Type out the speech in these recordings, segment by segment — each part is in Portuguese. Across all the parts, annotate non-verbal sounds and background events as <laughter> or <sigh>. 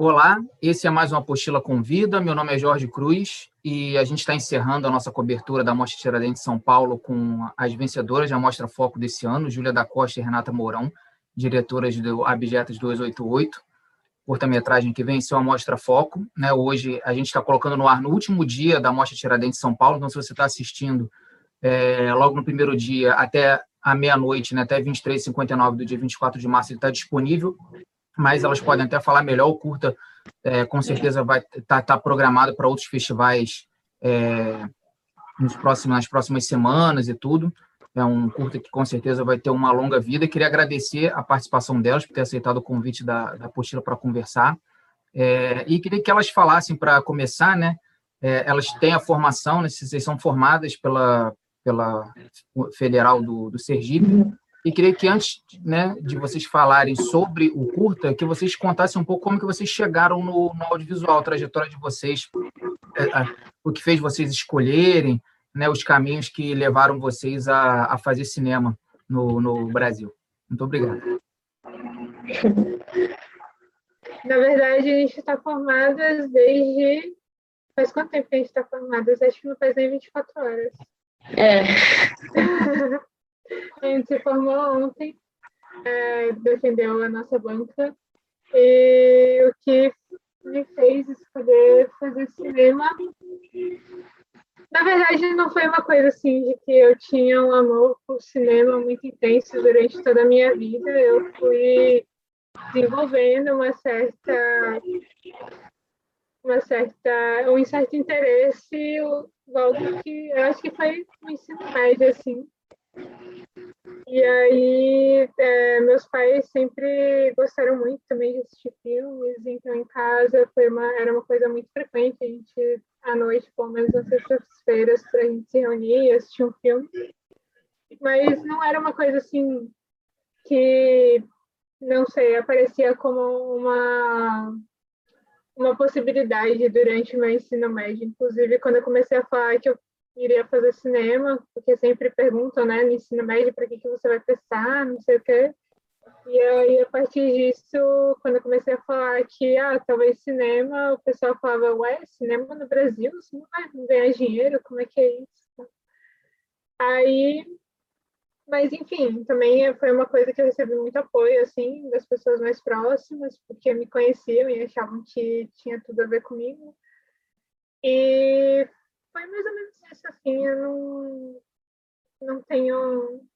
Olá, esse é mais uma Apostila Convida. Meu nome é Jorge Cruz e a gente está encerrando a nossa cobertura da Mostra Tiradentes São Paulo com as vencedoras da Mostra Foco desse ano, Júlia da Costa e Renata Mourão, diretoras do Abjetas 288, curta-metragem que venceu a Mostra Foco. Né? Hoje a gente está colocando no ar no último dia da Mostra Tiradentes São Paulo, então se você está assistindo é, logo no primeiro dia até a meia-noite, né, até 23h59 do dia 24 de março, ele está disponível mas elas podem até falar melhor. O curta, é, com certeza, vai estar tá, tá programado para outros festivais é, nos próximos, nas próximas semanas e tudo. É um curta que com certeza vai ter uma longa vida. Queria agradecer a participação delas por ter aceitado o convite da, da Apostila para conversar. É, e queria que elas falassem, para começar, né? É, elas têm a formação, né, vocês são formadas pela, pela Federal do, do Sergipe, e queria que antes né, de vocês falarem sobre o curta, que vocês contassem um pouco como que vocês chegaram no, no audiovisual, a trajetória de vocês, é, o que fez vocês escolherem, né, os caminhos que levaram vocês a, a fazer cinema no, no Brasil. Muito obrigado. Na verdade, a gente está formadas desde. Faz quanto tempo que a gente está formadas? Acho que não faz nem 24 horas. É. <laughs> A gente se formou ontem, é, defendeu a nossa banca, e o que me fez escolher fazer cinema. Na verdade, não foi uma coisa assim de que eu tinha um amor por cinema muito intenso durante toda a minha vida. Eu fui desenvolvendo uma certa uma certa um certo interesse logo que eu acho que foi no ensino médio assim e aí, é, meus pais sempre gostaram muito também de assistir filmes, então em casa foi uma, era uma coisa muito frequente. A gente, à noite, pelo menos nas sextas-feiras, a gente se reunia e assistia um filme. Mas não era uma coisa assim que, não sei, aparecia como uma, uma possibilidade durante o meu ensino médio. Inclusive, quando eu comecei a falar que eu iria fazer cinema, porque sempre perguntam, né, no ensino médio, para que, que você vai prestar, não sei o quê. E aí, a partir disso, quando eu comecei a falar que, ah, talvez cinema, o pessoal falava, ué, cinema no Brasil, você não vai ganhar dinheiro, como é que é isso? Aí, mas enfim, também foi uma coisa que eu recebi muito apoio, assim, das pessoas mais próximas, porque me conheciam e achavam que tinha tudo a ver comigo. E foi mais ou menos isso, assim, eu não, não tenho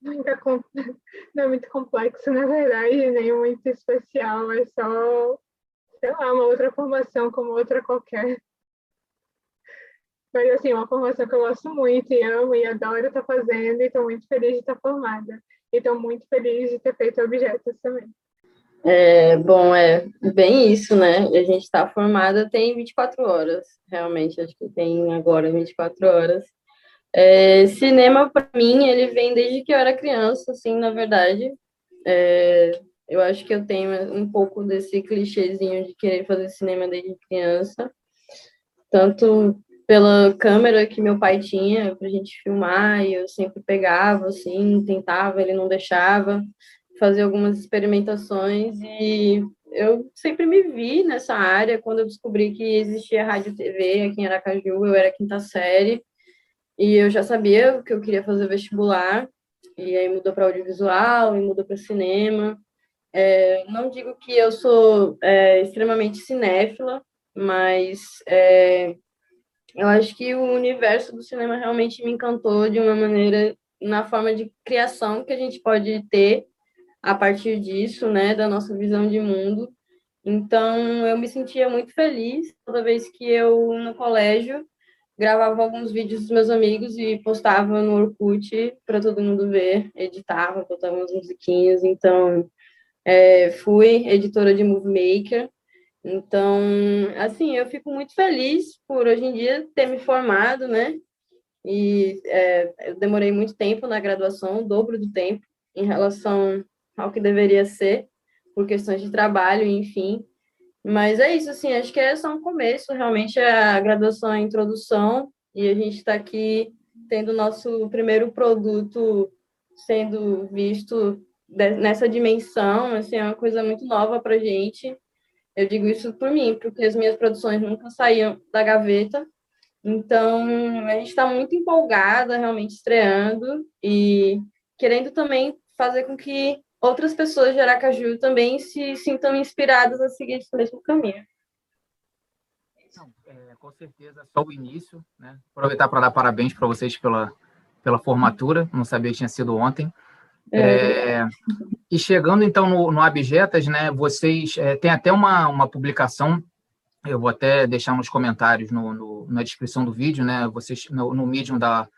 muita, <laughs> não é muito complexo, na verdade, nem muito especial, é só, sei lá, uma outra formação como outra qualquer. Mas, assim, uma formação que eu gosto muito e amo e adoro estar fazendo e estou muito feliz de estar formada. E estou muito feliz de ter feito objetos também. É, bom, é bem isso, né? A gente está formada tem 24 horas, realmente, acho que tem agora 24 horas. É, cinema, para mim, ele vem desde que eu era criança, assim, na verdade. É, eu acho que eu tenho um pouco desse clichêzinho de querer fazer cinema desde criança, tanto pela câmera que meu pai tinha para a gente filmar, e eu sempre pegava, assim, tentava, ele não deixava fazer algumas experimentações e eu sempre me vi nessa área quando eu descobri que existia rádio TV aqui em Aracaju, eu era quinta série e eu já sabia que eu queria fazer vestibular e aí mudou para audiovisual e mudou para cinema. É, não digo que eu sou é, extremamente cinéfila, mas é, eu acho que o universo do cinema realmente me encantou de uma maneira na forma de criação que a gente pode ter a partir disso, né, da nossa visão de mundo. Então, eu me sentia muito feliz toda vez que eu, no colégio, gravava alguns vídeos dos meus amigos e postava no Orkut para todo mundo ver, editava, botava umas musiquinhas. Então, é, fui editora de Movie Maker. Então, assim, eu fico muito feliz por hoje em dia ter me formado, né? E é, eu demorei muito tempo na graduação, o dobro do tempo em relação ao que deveria ser, por questões de trabalho, enfim. Mas é isso, assim, acho que é só um começo, realmente a graduação é a introdução, e a gente está aqui tendo nosso primeiro produto sendo visto nessa dimensão, assim, é uma coisa muito nova para a gente. Eu digo isso por mim, porque as minhas produções nunca saíam da gaveta. Então, a gente está muito empolgada, realmente estreando e querendo também fazer com que outras pessoas de Aracaju também se sintam inspiradas a seguir esse mesmo caminho. Não, é, com certeza, só o início. Né? Aproveitar para dar parabéns para vocês pela, pela formatura, não sabia que tinha sido ontem. É. É, e chegando então no, no Abjetas, né, vocês é, tem até uma, uma publicação, eu vou até deixar nos comentários no, no na descrição do vídeo, né, vocês no, no Medium da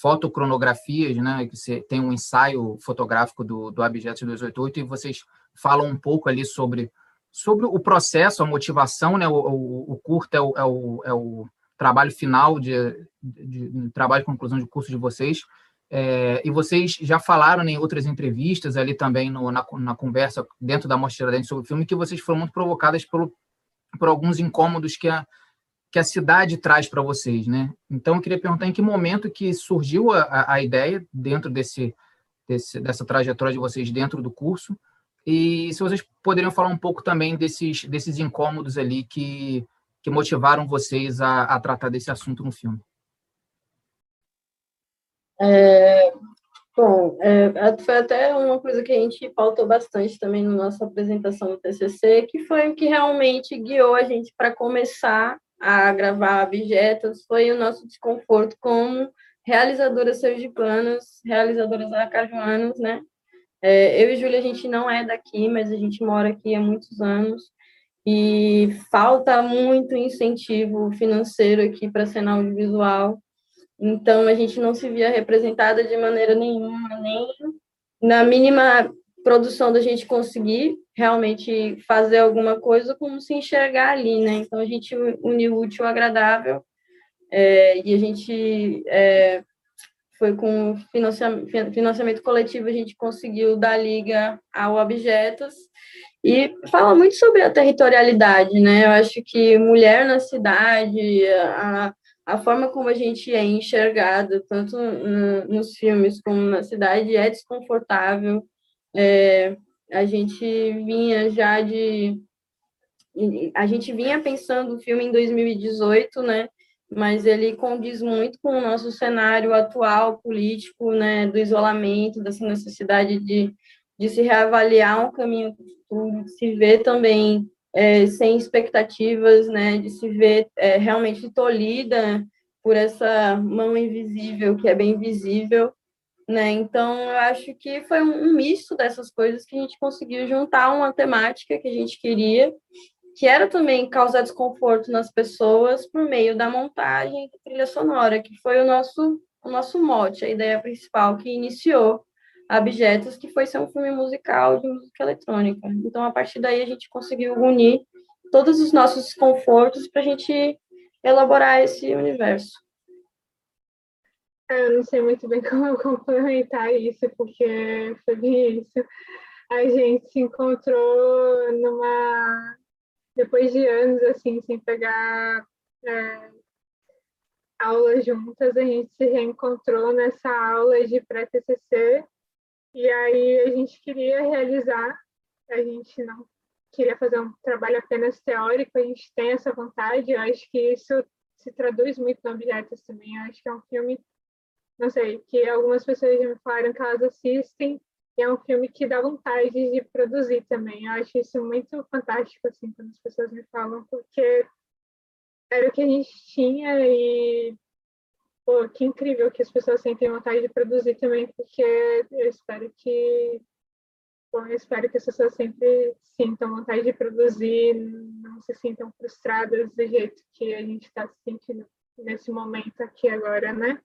fotocronografias, né, que você tem um ensaio fotográfico do, do Abjetas 288 e vocês falam um pouco ali sobre, sobre o processo, a motivação, né, o, o, o curto é o, é o, é o trabalho final de, de, de trabalho de conclusão de curso de vocês, é, e vocês já falaram em outras entrevistas ali também no, na, na, conversa dentro da Mostra Tiradentes sobre o filme que vocês foram muito provocadas pelo, por alguns incômodos que a, que a cidade traz para vocês, né? Então eu queria perguntar em que momento que surgiu a, a ideia dentro desse, desse, dessa trajetória de vocês dentro do curso e se vocês poderiam falar um pouco também desses, desses incômodos ali que, que motivaram vocês a, a tratar desse assunto no filme. É, bom, é, foi até uma coisa que a gente pautou bastante também na nossa apresentação do TCC, que foi o que realmente guiou a gente para começar a gravar objetos, foi o nosso desconforto como realizadoras sergipanas, realizadoras aracajuanas, né? É, eu e Júlia, a gente não é daqui, mas a gente mora aqui há muitos anos e falta muito incentivo financeiro aqui para a cena audiovisual. Então, a gente não se via representada de maneira nenhuma, nem na mínima produção da gente conseguir realmente fazer alguma coisa, como se enxergar ali, né? Então, a gente uniu o útil ao agradável é, e a gente é, foi com financiamento, financiamento coletivo, a gente conseguiu dar liga ao Objetos e fala muito sobre a territorialidade, né? Eu acho que mulher na cidade, a, a forma como a gente é enxergado, tanto no, nos filmes como na cidade, é desconfortável. É, a gente vinha já de. A gente vinha pensando o filme em 2018, né? Mas ele condiz muito com o nosso cenário atual político, né? Do isolamento, dessa necessidade de, de se reavaliar um caminho de se ver também é, sem expectativas, né, de se ver é, realmente tolhida por essa mão invisível que é bem visível, né? Então, eu acho que foi um, um misto dessas coisas que a gente conseguiu juntar uma temática que a gente queria, que era também causar desconforto nas pessoas por meio da montagem da trilha sonora, que foi o nosso o nosso mote, a ideia principal que iniciou Abjetos, que foi ser um filme musical de música eletrônica. Então, a partir daí, a gente conseguiu unir todos os nossos desconfortos para a gente elaborar esse universo. Eu não sei muito bem <laughs> como complementar isso, porque foi bem isso. A gente se encontrou numa. Depois de anos, assim, sem pegar é, aulas juntas, a gente se reencontrou nessa aula de pré-TCC e aí a gente queria realizar, a gente não queria fazer um trabalho apenas teórico, a gente tem essa vontade, eu acho que isso se traduz muito no Objetos também, eu acho que é um filme, não sei, que algumas pessoas já me falaram que elas assistem, e é um filme que dá vontade de produzir também, eu acho isso muito fantástico, assim, quando as pessoas me falam, porque era o que a gente tinha e Pô, que incrível que as pessoas sentem vontade de produzir também, porque eu espero que Bom, eu espero que as pessoas sempre sintam vontade de produzir, não se sintam frustradas do jeito que a gente está se sentindo nesse momento aqui agora, né?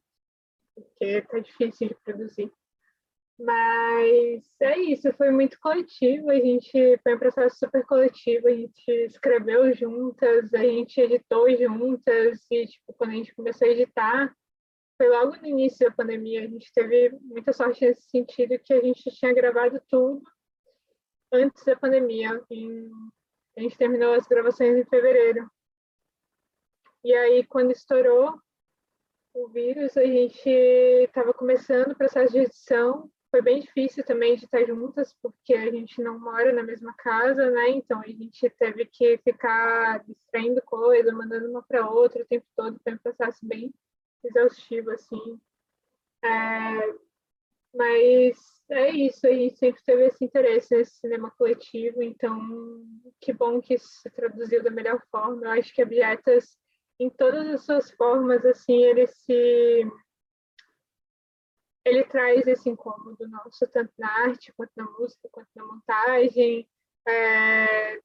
Porque está difícil de produzir. Mas é isso, foi muito coletivo, a gente foi um processo super coletivo, a gente escreveu juntas, a gente editou juntas, e tipo, quando a gente começou a editar, foi logo no início da pandemia. A gente teve muita sorte nesse sentido que a gente tinha gravado tudo antes da pandemia. Em, a gente terminou as gravações em fevereiro. E aí, quando estourou o vírus, a gente estava começando o processo de edição foi bem difícil também de estar juntas, porque a gente não mora na mesma casa, né? Então a gente teve que ficar distraindo coisa, mandando uma para outra o tempo todo, foi um processo bem exaustivo, assim. É, mas é isso, a gente sempre teve esse interesse nesse cinema coletivo, então que bom que isso se traduziu da melhor forma. Eu acho que Objetas, em todas as suas formas, assim, ele se ele traz esse incômodo nosso, tanto na arte, quanto na música, quanto na montagem, é,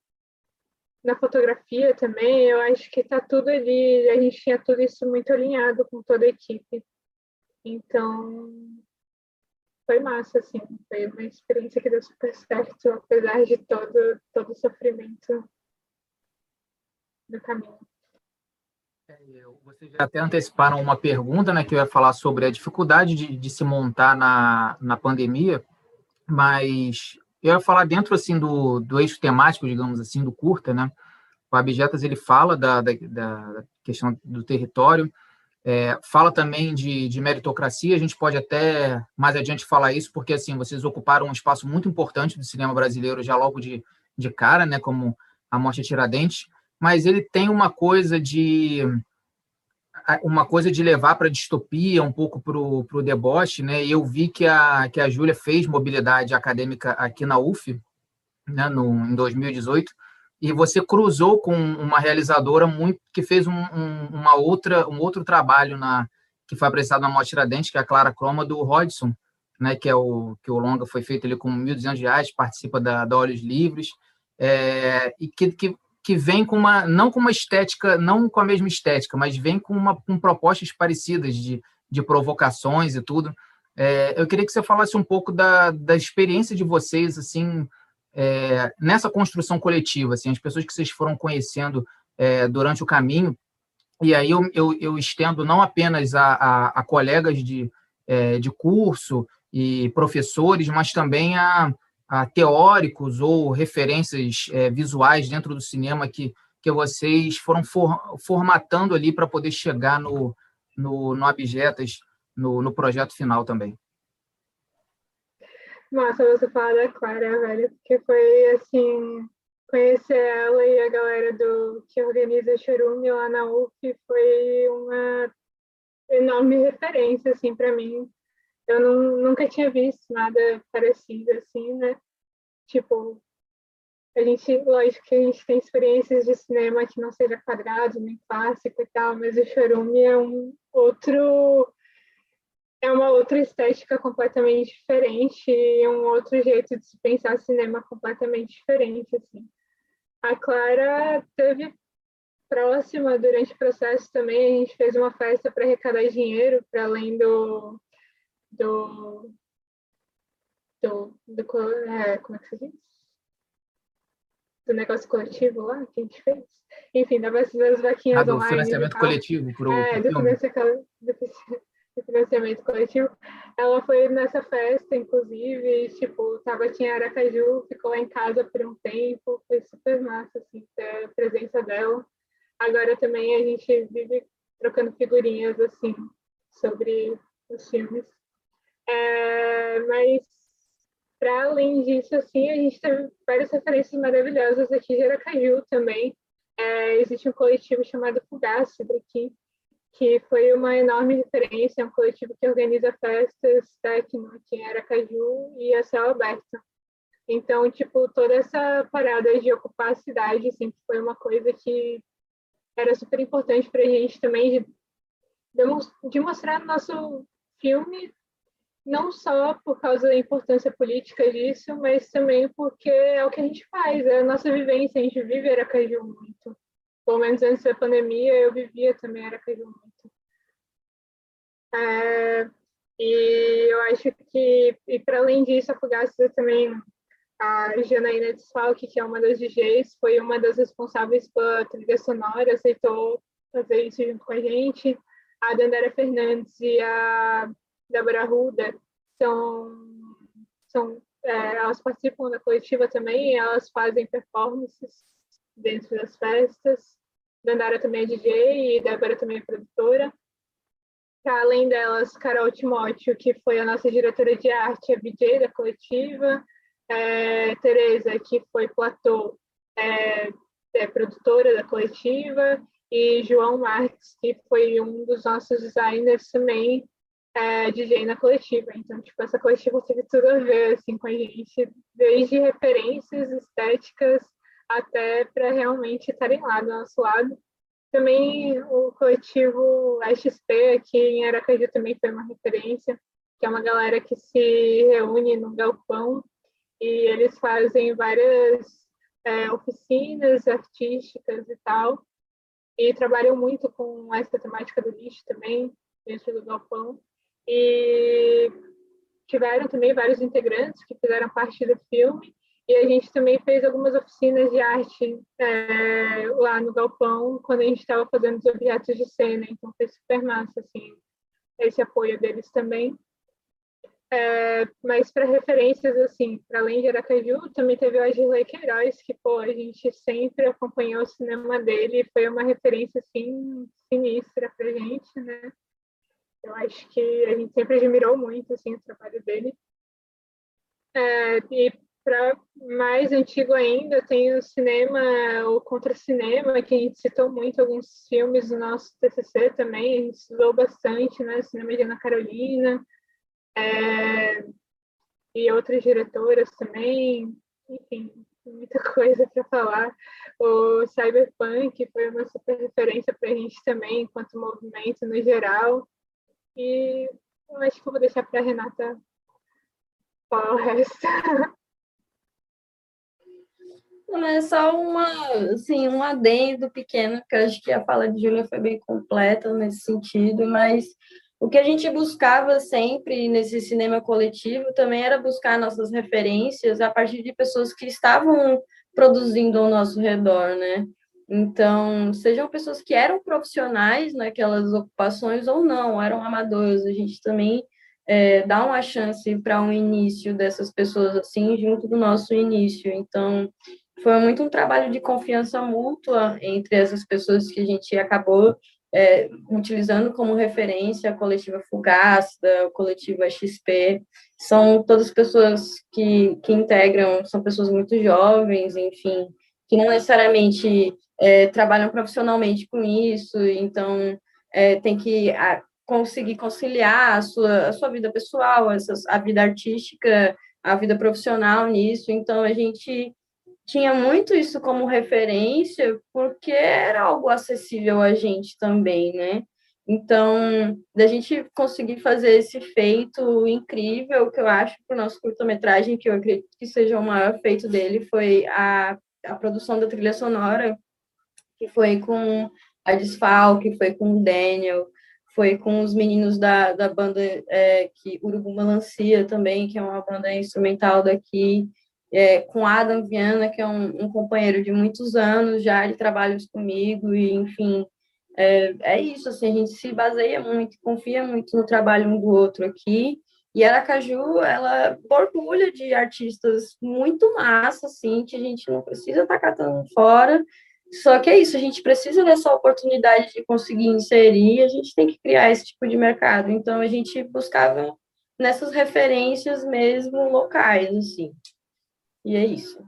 na fotografia também. Eu acho que está tudo ali, a gente tinha tudo isso muito alinhado com toda a equipe. Então, foi massa, assim, foi uma experiência que deu super certo, apesar de todo, todo o sofrimento do caminho. É, vocês já até anteciparam uma pergunta, né, que eu ia falar sobre a dificuldade de, de se montar na, na pandemia, mas eu ia falar dentro, assim, do, do eixo temático, digamos assim, do curta, né, o Abjetas, ele fala da, da, da questão do território, é, fala também de, de, meritocracia, a gente pode até mais adiante falar isso, porque, assim, vocês ocuparam um espaço muito importante do cinema brasileiro já logo de, de cara, né, como a Morte Tiradentes, mas ele tem uma coisa de uma coisa de levar para a distopia, um pouco para o deboche, né? Eu vi que a, que a Júlia fez mobilidade acadêmica aqui na UF, né, no, em 2018, e você cruzou com uma realizadora muito que fez um, um, uma outra, um outro trabalho na que foi apresentado na Mostra Dente, que é a Clara Croma, do Rodson, né, que é o que o longa foi feito ali com R$ 1.200, participa da, da Olhos Livres, é, e que, que que vem com uma, não com uma estética, não com a mesma estética, mas vem com, uma, com propostas parecidas de, de provocações e tudo. É, eu queria que você falasse um pouco da, da experiência de vocês, assim, é, nessa construção coletiva, assim, as pessoas que vocês foram conhecendo é, durante o caminho, e aí eu, eu, eu estendo não apenas a, a, a colegas de, é, de curso e professores, mas também a, a teóricos ou referências é, visuais dentro do cinema que, que vocês foram for, formatando ali para poder chegar no, no, no Abjetas, no, no projeto final também? Massa você falar da Clara, velho, porque foi assim, conhecer ela e a galera do que organiza Chorume lá na UF foi uma enorme referência assim para mim eu não, nunca tinha visto nada parecido assim, né? Tipo, a gente, lógico que a gente tem experiências de cinema que não seja quadrado, nem clássico e tal, mas o Chorume é um outro é uma outra estética completamente diferente e um outro jeito de se pensar cinema completamente diferente assim. A Clara teve próxima durante o processo também, a gente fez uma festa para arrecadar dinheiro para além do do, do, do é, como é que se diz? Do negócio coletivo lá que a gente fez. Enfim, da das vaquinhas ah, do online. financiamento coletivo pro, é, pro do, financiamento, <laughs> do financiamento coletivo. Ela foi nessa festa, inclusive, tipo, tava, tinha Aracaju, ficou lá em casa por um tempo, foi super massa, assim, ter a presença dela. Agora também a gente vive trocando figurinhas, assim, sobre os filmes. É, mas, para além disso, assim, a gente teve várias referências maravilhosas aqui em Aracaju também. É, existe um coletivo chamado Fugace daqui, que foi uma enorme referência, é um coletivo que organiza festas techno aqui em Aracaju e a céu aberto. Então, tipo, toda essa parada de ocupar a cidade sempre foi uma coisa que era super importante para a gente também, de, de mostrar nosso filme não só por causa da importância política disso, mas também porque é o que a gente faz, é a nossa vivência, a gente vive Aracaju muito. Pelo menos antes da pandemia, eu vivia também Aracaju muito. É, e eu acho que, e para além disso, a Fugaça também, a Janaína Desfalque, que é uma das DJs, foi uma das responsáveis pela trilha sonora, aceitou fazer isso junto com a gente. A Dandara Fernandes e a Débora Ruda são, são é, elas participam da coletiva também, elas fazem performances dentro das festas. Dandara também é DJ e Débora também é produtora. além delas, Carol Timóteo, que foi a nossa diretora de arte, a BJ da coletiva, é, Tereza, que foi platô, é, é, produtora da coletiva, e João Marques, que foi um dos nossos designers também, é, DJ na coletiva. Então, tipo, essa coletiva teve tudo a ver, assim, com a gente, desde referências estéticas até para realmente estarem lá do nosso lado. Também o coletivo XP aqui em Aracaju também foi uma referência, que é uma galera que se reúne no galpão e eles fazem várias é, oficinas artísticas e tal, e trabalham muito com essa temática do lixo também, dentro do galpão. E tiveram também vários integrantes que fizeram parte do filme, e a gente também fez algumas oficinas de arte é, lá no galpão, quando a gente estava fazendo os objetos de cena, então foi super massa, assim, esse apoio deles também. É, mas para referências, assim, para além de Aracaju, também teve o Agilei Queiroz, que, pô, a gente sempre acompanhou o cinema dele, foi uma referência, assim, sinistra para gente, né? Eu acho que a gente sempre admirou muito, assim, o trabalho dele. É, e para mais antigo ainda, tem o cinema, o contra-cinema, que a gente citou muito alguns filmes do nosso TCC também, a gente estudou bastante, né? Cinema de Ana Carolina, é, e outras diretoras também, enfim, muita <laughs> coisa para falar. O Cyberpunk foi uma super referência para a gente também, enquanto movimento no geral. E eu acho que eu vou deixar para a Renata falar o resto. É só uma, assim, um adendo pequeno, que acho que a fala de Júlia foi bem completa nesse sentido, mas o que a gente buscava sempre nesse cinema coletivo também era buscar nossas referências a partir de pessoas que estavam produzindo ao nosso redor, né? Então, sejam pessoas que eram profissionais naquelas ocupações ou não, eram amadores, a gente também é, dá uma chance para um início dessas pessoas assim, junto do nosso início. Então, foi muito um trabalho de confiança mútua entre essas pessoas que a gente acabou é, utilizando como referência a coletiva Fugasta, o coletivo XP, são todas pessoas que, que integram, são pessoas muito jovens, enfim, que não necessariamente é, trabalham profissionalmente com isso, então é, tem que a, conseguir conciliar a sua, a sua vida pessoal, a vida artística, a vida profissional nisso, então a gente tinha muito isso como referência, porque era algo acessível a gente também, né? Então, da gente conseguir fazer esse feito incrível, que eu acho para o nosso curta-metragem, que eu acredito que seja o maior feito dele, foi a, a produção da trilha sonora, que foi com a Desfalque, foi com o Daniel, foi com os meninos da, da banda é, que Urubu Melancia também, que é uma banda instrumental daqui, é, com Adam Viana, que é um, um, companheiro de muitos anos já de trabalhos comigo, e enfim, é, é, isso, assim, a gente se baseia muito, confia muito no trabalho um do outro aqui, e Aracaju, ela borbulha de artistas muito massa, assim, que a gente não precisa estar tá catando fora, só que é isso, a gente precisa dessa oportunidade de conseguir inserir, a gente tem que criar esse tipo de mercado, então a gente buscava nessas referências mesmo locais, assim. E é isso.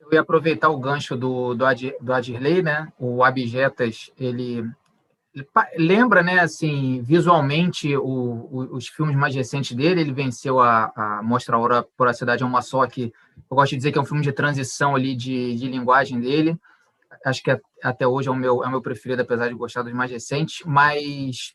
Eu ia aproveitar o gancho do, do, Ad, do Adirley, né? O Abjetas, ele, ele, lembra, né, assim, visualmente o, o, os filmes mais recentes dele. Ele venceu a, a Mostra Hora por a Cidade é uma Só, que eu gosto de dizer que é um filme de transição ali de, de linguagem dele. Acho que até hoje é o meu, é o meu preferido, apesar de gostar dos mais recentes, mas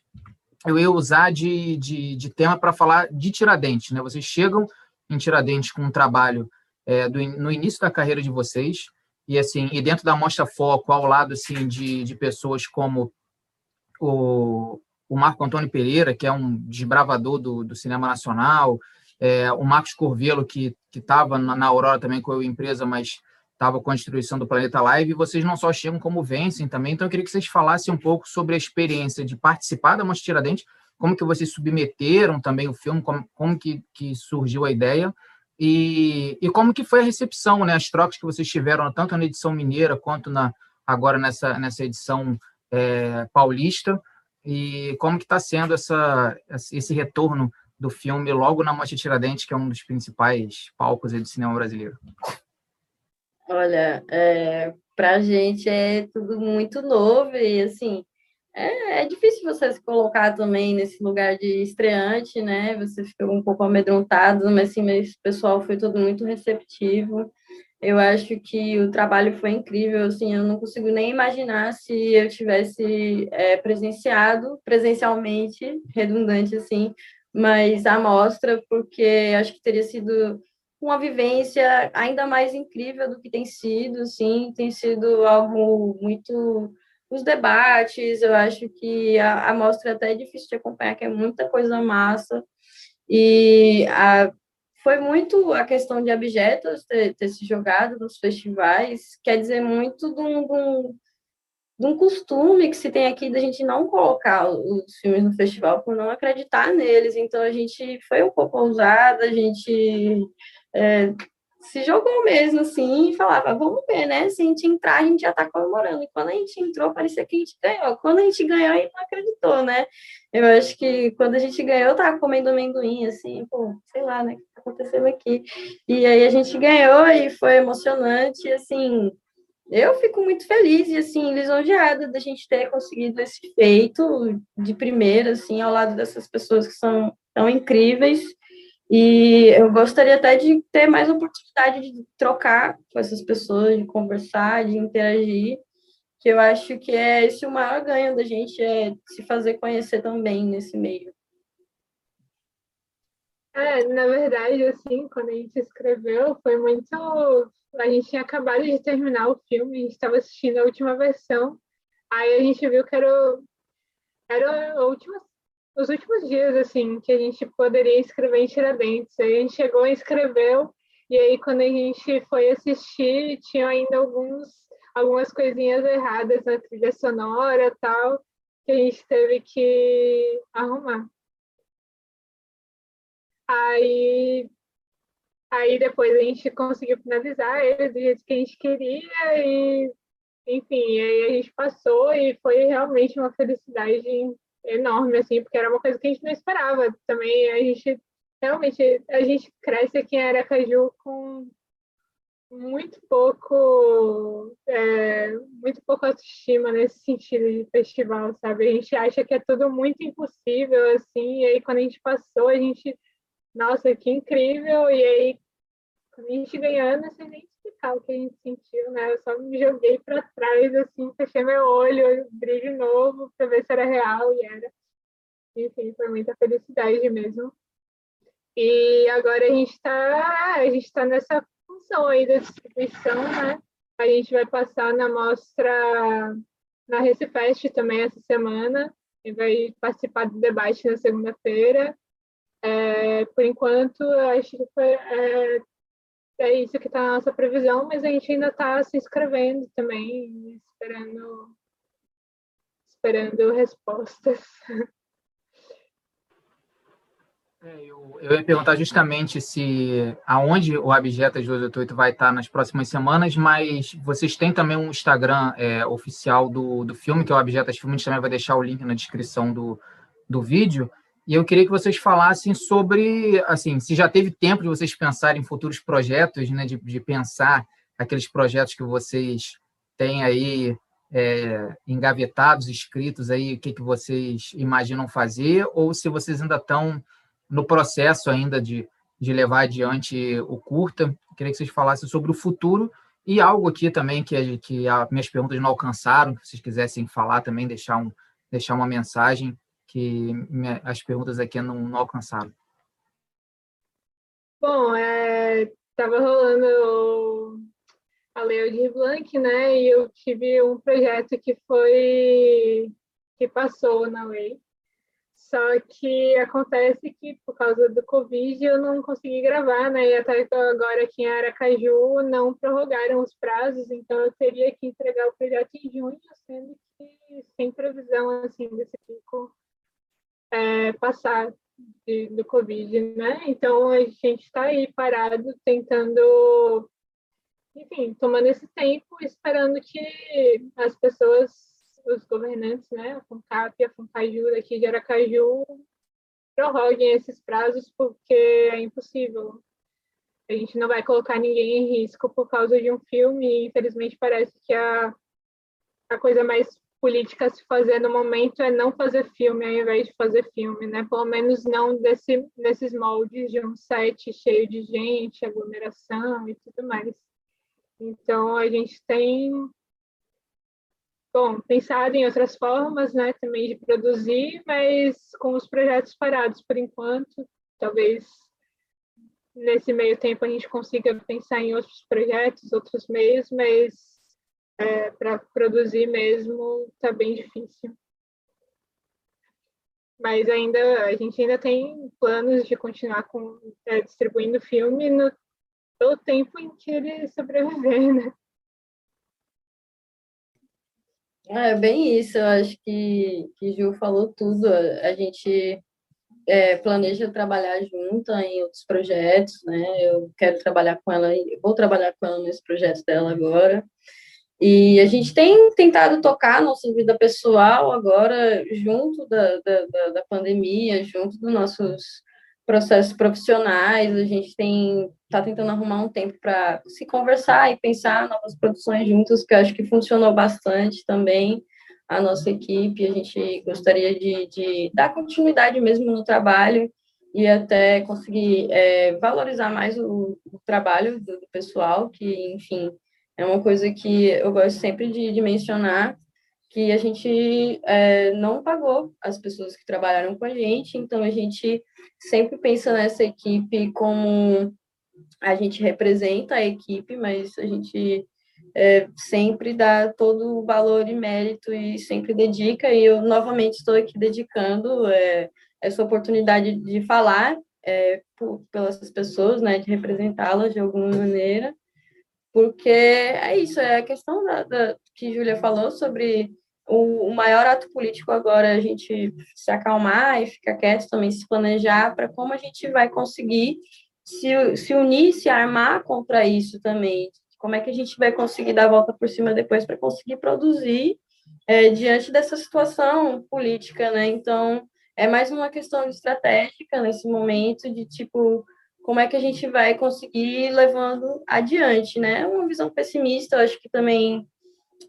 eu ia usar de, de, de tema para falar de Tiradentes, né? Vocês chegam em Tiradentes com um trabalho é, do, no início da carreira de vocês e assim e dentro da mostra foco ao lado assim de, de pessoas como o, o Marco Antônio Pereira que é um desbravador do, do cinema nacional é, o Marcos Corvelo que estava na, na Aurora também com a empresa mas estava com a distribuição do Planeta Live, e vocês não só chegam como vencem também, então eu queria que vocês falassem um pouco sobre a experiência de participar da Mostra Tiradentes, como que vocês submeteram também o filme, como, como que, que surgiu a ideia e, e como que foi a recepção, né, as trocas que vocês tiveram tanto na edição mineira quanto na agora nessa nessa edição é, paulista. e como que está sendo essa, esse retorno do filme logo na Mostra Tiradentes, que é um dos principais palcos do cinema brasileiro? Olha, é, para a gente é tudo muito novo e, assim, é, é, difícil você se colocar também nesse lugar de estreante, né? Você fica um pouco amedrontado, mas, assim, o pessoal foi todo muito receptivo. Eu acho que o trabalho foi incrível, assim, eu não consigo nem imaginar se eu tivesse é, presenciado, presencialmente, redundante, assim, mas a mostra, porque acho que teria sido uma vivência ainda mais incrível do que tem sido, sim, tem sido algo muito os debates, eu acho que a, mostra até é difícil de acompanhar, que é muita coisa massa, e a, foi muito a questão de objetos ter, ter, se jogado nos festivais, quer dizer muito de um, de, um, de um, costume que se tem aqui da gente não colocar os filmes no festival por não acreditar neles. Então a gente foi um pouco ousada, a gente é, se jogou mesmo assim e falava, vamos ver, né? Se a gente entrar, a gente já tá comemorando. E quando a gente entrou, parecia que a gente ganhou. Quando a gente ganhou, a gente não acreditou, né? Eu acho que quando a gente ganhou, eu tava comendo amendoim, assim, pô, sei lá, né? O que tá acontecendo aqui? E aí a gente ganhou e foi emocionante, assim. Eu fico muito feliz e, assim, lisonjeada da gente ter conseguido esse feito de primeira, assim, ao lado dessas pessoas que são tão incríveis e eu gostaria até de ter mais oportunidade de trocar com essas pessoas, de conversar, de interagir, que eu acho que é esse o maior ganho da gente, é se fazer conhecer também nesse meio. É, na verdade, assim, quando a gente escreveu, foi muito. A gente tinha acabado de terminar o filme, a gente estava assistindo a última versão, aí a gente viu que era, era a última os últimos dias, assim, que a gente poderia escrever em Tiradentes. Aí a gente chegou e escreveu, e aí quando a gente foi assistir, tinha ainda alguns, algumas coisinhas erradas na trilha sonora tal, que a gente teve que arrumar. Aí, aí depois a gente conseguiu finalizar ele do jeito que a gente queria e, enfim, aí a gente passou e foi realmente uma felicidade enorme, assim, porque era uma coisa que a gente não esperava. Também a gente, realmente, a gente cresce aqui em Aracaju com muito pouco, é, muito pouco autoestima nesse sentido de festival, sabe? A gente acha que é tudo muito impossível, assim, e aí quando a gente passou, a gente, nossa, que incrível, e aí a gente ganhando, nem o que a gente sentiu, né? Eu só me joguei para trás, assim, fechei meu olho, abri de novo para ver se era real, e era. Enfim, foi muita felicidade mesmo. E agora a gente está a gente tá nessa função aí da distribuição, né? A gente vai passar na mostra na Recifest também essa semana e vai participar do debate na segunda-feira. É, por enquanto, acho que foi, é, é isso que está na nossa previsão, mas a gente ainda está se inscrevendo também, esperando, esperando respostas. É, eu, eu, ia perguntar justamente se aonde o Abjetas 288 vai estar nas próximas semanas, mas vocês têm também um Instagram é, oficial do, do filme, que é o Abjetas Filme, a gente também vai deixar o link na descrição do, do vídeo. E eu queria que vocês falassem sobre, assim, se já teve tempo de vocês pensarem em futuros projetos, né, de, de pensar aqueles projetos que vocês têm aí é, engavetados, escritos aí, o que, que vocês imaginam fazer, ou se vocês ainda estão no processo ainda de, de levar adiante o curta. Eu queria que vocês falassem sobre o futuro e algo aqui também que, que as minhas perguntas não alcançaram, que vocês quisessem falar também, deixar, um, deixar uma mensagem que as perguntas aqui não, não alcançaram. Bom, estava é, rolando a Lei de Blanc, né? E eu tive um projeto que foi que passou na lei só que acontece que, por causa do Covid, eu não consegui gravar, né? E até agora aqui em Aracaju não prorrogaram os prazos, então eu teria que entregar o projeto em junho, sendo que sem previsão, assim, desse pico é, passar de, do Covid, né? Então a gente está aí parado, tentando, enfim, tomando esse tempo, esperando que as pessoas os governantes, né, a FUNCAP a FUNCAJU daqui de Aracaju, prorroguem esses prazos, porque é impossível. A gente não vai colocar ninguém em risco por causa de um filme, e infelizmente parece que a, a coisa mais política a se fazer no momento é não fazer filme ao invés de fazer filme, né? Pelo menos não desse, nesses moldes de um set cheio de gente, aglomeração e tudo mais. Então, a gente tem bom, pensado em outras formas, né, também de produzir, mas com os projetos parados por enquanto. Talvez nesse meio tempo a gente consiga pensar em outros projetos, outros meios, mas é, para produzir mesmo está bem difícil. Mas ainda a gente ainda tem planos de continuar com, é, distribuindo filme no pelo tempo em que ele sobreviver, né? É bem isso, eu acho que, que Ju falou tudo. A gente é, planeja trabalhar junto em outros projetos, né? Eu quero trabalhar com ela, vou trabalhar com ela nesse projeto dela agora. E a gente tem tentado tocar a nossa vida pessoal agora, junto da, da, da pandemia, junto dos nossos processos profissionais, a gente tem tá tentando arrumar um tempo para se conversar e pensar novas produções juntos, que eu acho que funcionou bastante também a nossa equipe. A gente gostaria de, de dar continuidade mesmo no trabalho e até conseguir é, valorizar mais o, o trabalho do, do, pessoal, que, enfim, é uma coisa que eu gosto sempre de, de mencionar, que a gente é, não pagou as pessoas que trabalharam com a gente, então a gente sempre pensa nessa equipe como a gente representa a equipe, mas a gente é, sempre dá todo o valor e mérito e sempre dedica, e eu novamente estou aqui dedicando é, essa oportunidade de falar é, por, pelas pessoas, né, de representá-las de alguma maneira, porque é isso, é a questão da, da que Júlia falou sobre o, o, maior ato político agora a gente se acalmar e ficar quieto também, se planejar para como a gente vai conseguir se, se unir, se armar contra isso também. Como é que a gente vai conseguir dar a volta por cima depois para conseguir produzir é, diante dessa situação política, né? Então, é mais uma questão estratégica nesse momento de tipo como é que a gente vai conseguir levando adiante, né? Uma visão pessimista, acho que também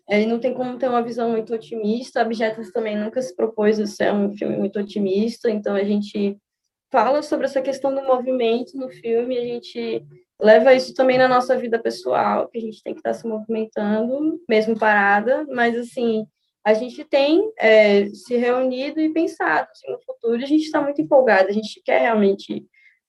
é, não tem como ter uma visão muito otimista. Objetos também nunca se propôs a ser um filme muito otimista, então a gente fala sobre essa questão do movimento no filme, a gente leva isso também na nossa vida pessoal, que a gente tem que estar se movimentando, mesmo parada, mas assim, a gente tem é, se reunido e pensado assim, no futuro, a gente está muito empolgada, a gente quer realmente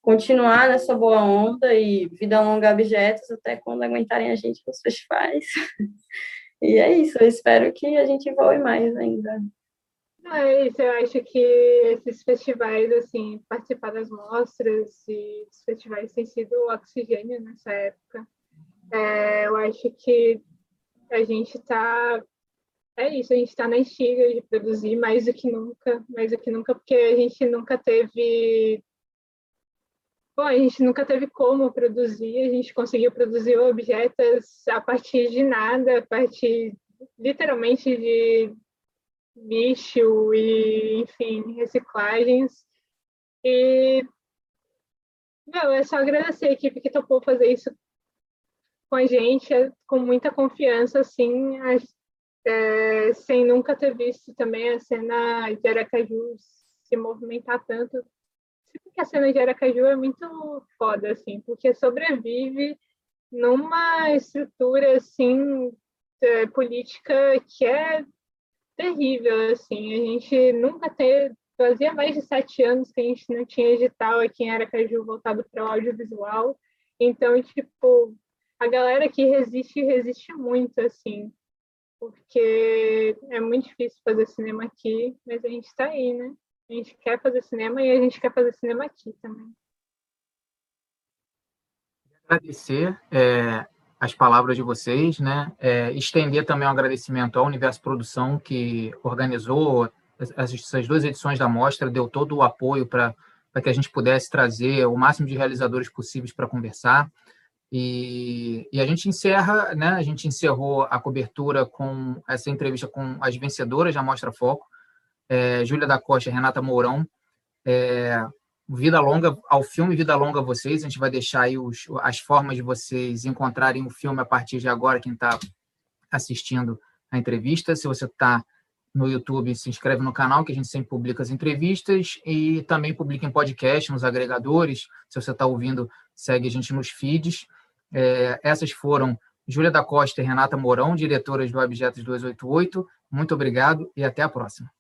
continuar nessa boa onda e vida longa objetos até quando aguentarem a gente nos festivais. <laughs> e é isso, eu espero que a gente voe mais ainda. É isso, eu acho que esses festivais, assim, participar das mostras e festivais tem sido oxigênio nessa época. É, eu acho que a gente está é isso, a gente está na estiga de produzir mais do que nunca, mais do que nunca, porque a gente nunca teve. Bom, a gente nunca teve como produzir, a gente conseguiu produzir objetos a partir de nada, a partir literalmente de lixo e, enfim, reciclagens. E, meu, é só agradecer a equipe que topou fazer isso com a gente, é, com muita confiança, assim, é, sem nunca ter visto também a cena de Aracaju se movimentar tanto. Porque a cena de Aracaju é muito foda, assim, porque sobrevive numa estrutura, assim, é, política que é terrível, assim. A gente nunca teve. Fazia mais de sete anos que a gente não tinha edital aqui em Aracaju voltado para o audiovisual. Então, tipo, a galera que resiste, resiste muito, assim. Porque é muito difícil fazer cinema aqui, mas a gente está aí, né? A gente quer fazer cinema e a gente quer fazer cinema aqui também. Agradecer é, as palavras de vocês, né? É, estender também um agradecimento ao Universo Produção, que organizou essas duas edições da mostra, deu todo o apoio para que a gente pudesse trazer o máximo de realizadores possíveis para conversar. E, e, a gente encerra, né? A gente encerrou a cobertura com essa entrevista com as vencedoras da Mostra Foco, é, Júlia da Costa Renata Mourão. É, vida longa ao filme Vida Longa a vocês. A gente vai deixar aí os, as formas de vocês encontrarem o filme a partir de agora, quem está assistindo a entrevista. Se você está no YouTube, se inscreve no canal, que a gente sempre publica as entrevistas e também publica em podcast, nos agregadores. Se você está ouvindo, segue a gente nos feeds. É, essas foram Júlia da Costa e Renata Mourão, diretoras do Objetos 288. Muito obrigado e até a próxima.